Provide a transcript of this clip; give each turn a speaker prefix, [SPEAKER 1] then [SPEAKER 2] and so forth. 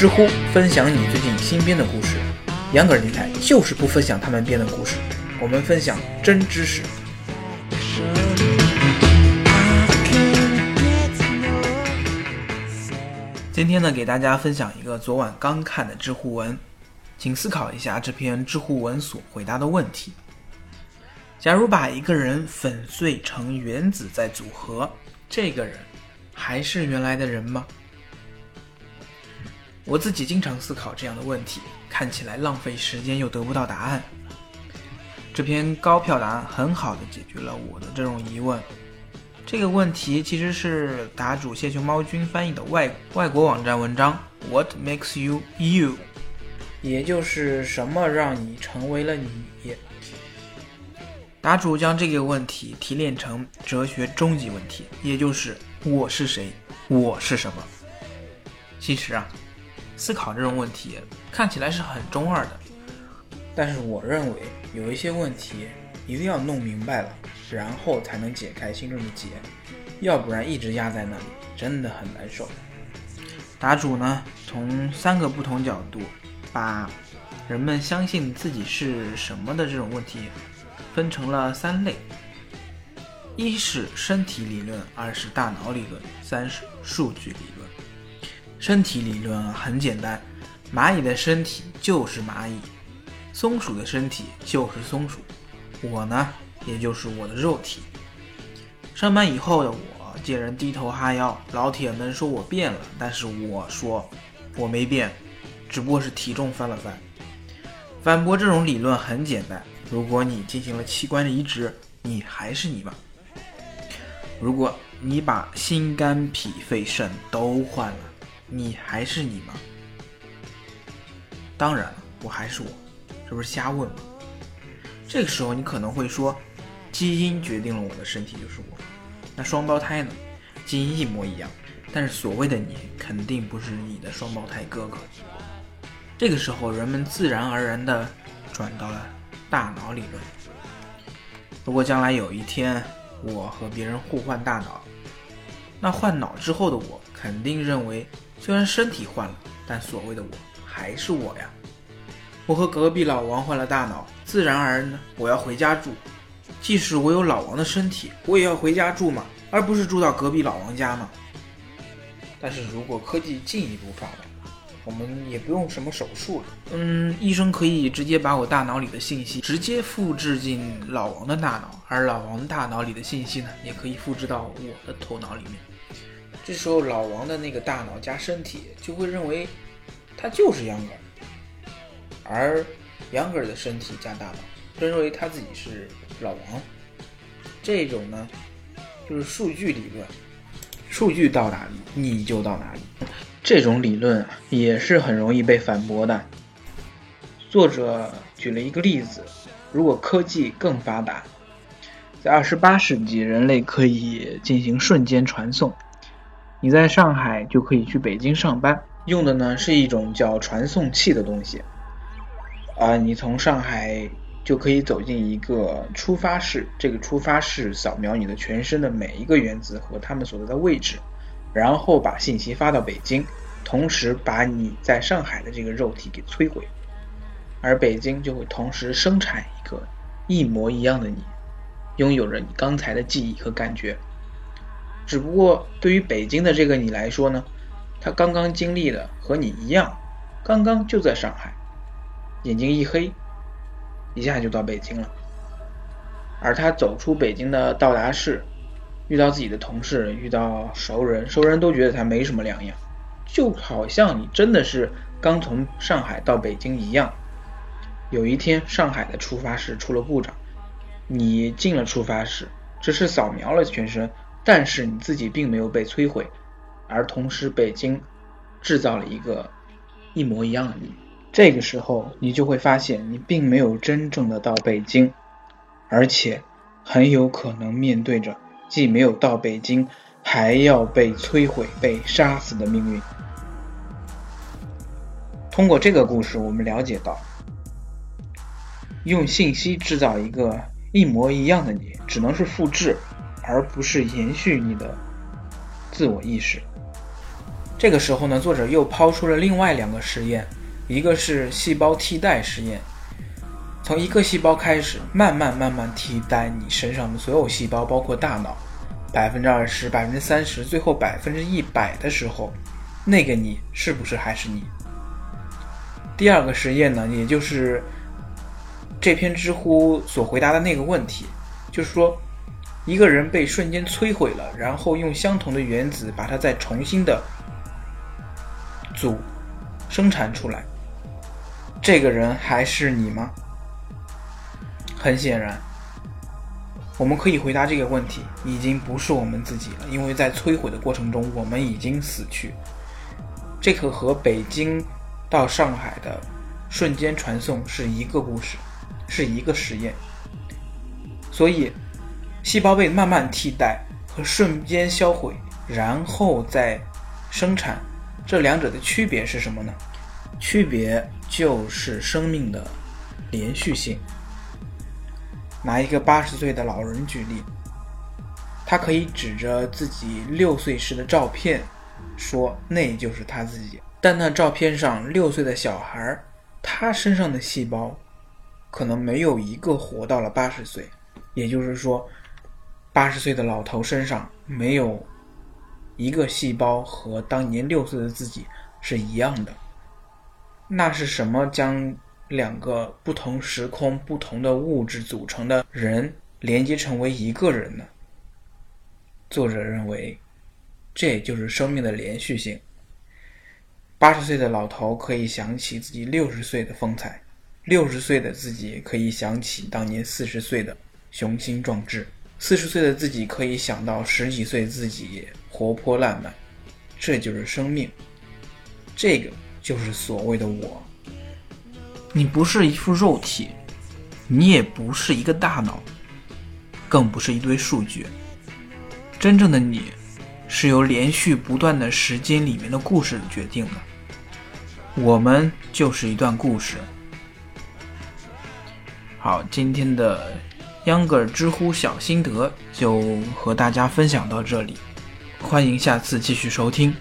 [SPEAKER 1] 知乎分享你最近新编的故事，杨哥电台就是不分享他们编的故事，我们分享真知识。今天呢，给大家分享一个昨晚刚看的知乎文，请思考一下这篇知乎文所回答的问题：假如把一个人粉碎成原子再组合，这个人还是原来的人吗？我自己经常思考这样的问题，看起来浪费时间又得不到答案。这篇高票答案很好的解决了我的这种疑问。这个问题其实是答主谢熊猫君翻译的外外国网站文章，What makes you you？也就是什么让你成为了你？答主将这个问题提炼成哲学终极问题，也就是我是谁？我是什么？其实啊，思考这种问题看起来是很中二的，但是我认为有一些问题一定要弄明白了。然后才能解开心中的结，要不然一直压在那里，真的很难受。答主呢，从三个不同角度，把人们相信自己是什么的这种问题，分成了三类：一是身体理论，二是大脑理论，三是数据理论。身体理论很简单，蚂蚁的身体就是蚂蚁，松鼠的身体就是松鼠。我呢？也就是我的肉体。上班以后的我见人低头哈腰，老铁们说我变了，但是我说我没变，只不过是体重翻了翻。反驳这种理论很简单：如果你进行了器官移植，你还是你吗？如果你把心肝脾肺肾都换了，你还是你吗？当然了，我还是我，这不是瞎问吗？这个时候你可能会说。基因决定了我的身体就是我，那双胞胎呢？基因一模一样，但是所谓的你肯定不是你的双胞胎哥哥。这个时候，人们自然而然地转到了大脑理论。如果将来有一天我和别人互换大脑，那换脑之后的我肯定认为，虽然身体换了，但所谓的我还是我呀。我和隔壁老王换了大脑，自然而然的我要回家住。即使我有老王的身体，我也要回家住嘛，而不是住到隔壁老王家嘛。但是如果科技进一步发达，我们也不用什么手术了。嗯，医生可以直接把我大脑里的信息直接复制进老王的大脑，而老王大脑里的信息呢，也可以复制到我的头脑里面。这时候，老王的那个大脑加身体就会认为他就是杨格尔，而杨格尔的身体加大脑。认为他自己是老王，这种呢，就是数据理论，数据到哪里你就到哪里。这种理论也是很容易被反驳的。作者举了一个例子：如果科技更发达，在二十八世纪，人类可以进行瞬间传送，你在上海就可以去北京上班，用的呢是一种叫传送器的东西。啊，你从上海。就可以走进一个出发室，这个出发室扫描你的全身的每一个原子和它们所在的位置，然后把信息发到北京，同时把你在上海的这个肉体给摧毁，而北京就会同时生产一个一模一样的你，拥有着你刚才的记忆和感觉。只不过对于北京的这个你来说呢，他刚刚经历的和你一样，刚刚就在上海，眼睛一黑。一下就到北京了，而他走出北京的到达室，遇到自己的同事，遇到熟人，熟人都觉得他没什么两样，就好像你真的是刚从上海到北京一样。有一天，上海的出发室出了故障，你进了出发室，只是扫描了全身，但是你自己并没有被摧毁，而同时北京制造了一个一模一样的你。这个时候，你就会发现，你并没有真正的到北京，而且很有可能面对着既没有到北京，还要被摧毁、被杀死的命运。通过这个故事，我们了解到，用信息制造一个一模一样的你，只能是复制，而不是延续你的自我意识。这个时候呢，作者又抛出了另外两个实验，一个是细胞替代实验，从一个细胞开始，慢慢慢慢替代你身上的所有细胞，包括大脑，百分之二十、百分之三十，最后百分之一百的时候，那个你是不是还是你？第二个实验呢，也就是这篇知乎所回答的那个问题，就是说。一个人被瞬间摧毁了，然后用相同的原子把它再重新的组生产出来，这个人还是你吗？很显然，我们可以回答这个问题，已经不是我们自己了，因为在摧毁的过程中，我们已经死去。这个和北京到上海的瞬间传送是一个故事，是一个实验，所以。细胞被慢慢替代和瞬间销毁，然后再生产，这两者的区别是什么呢？区别就是生命的连续性。拿一个八十岁的老人举例，他可以指着自己六岁时的照片，说那就是他自己。但那照片上六岁的小孩，他身上的细胞可能没有一个活到了八十岁，也就是说。八十岁的老头身上没有一个细胞和当年六岁的自己是一样的。那是什么将两个不同时空、不同的物质组成的人连接成为一个人呢？作者认为，这就是生命的连续性。八十岁的老头可以想起自己六十岁的风采，六十岁的自己可以想起当年四十岁的雄心壮志。四十岁的自己可以想到十几岁自己活泼烂漫，这就是生命，这个就是所谓的我。你不是一副肉体，你也不是一个大脑，更不是一堆数据。真正的你，是由连续不断的时间里面的故事决定的。我们就是一段故事。好，今天的。秧歌知乎小心得就和大家分享到这里，欢迎下次继续收听。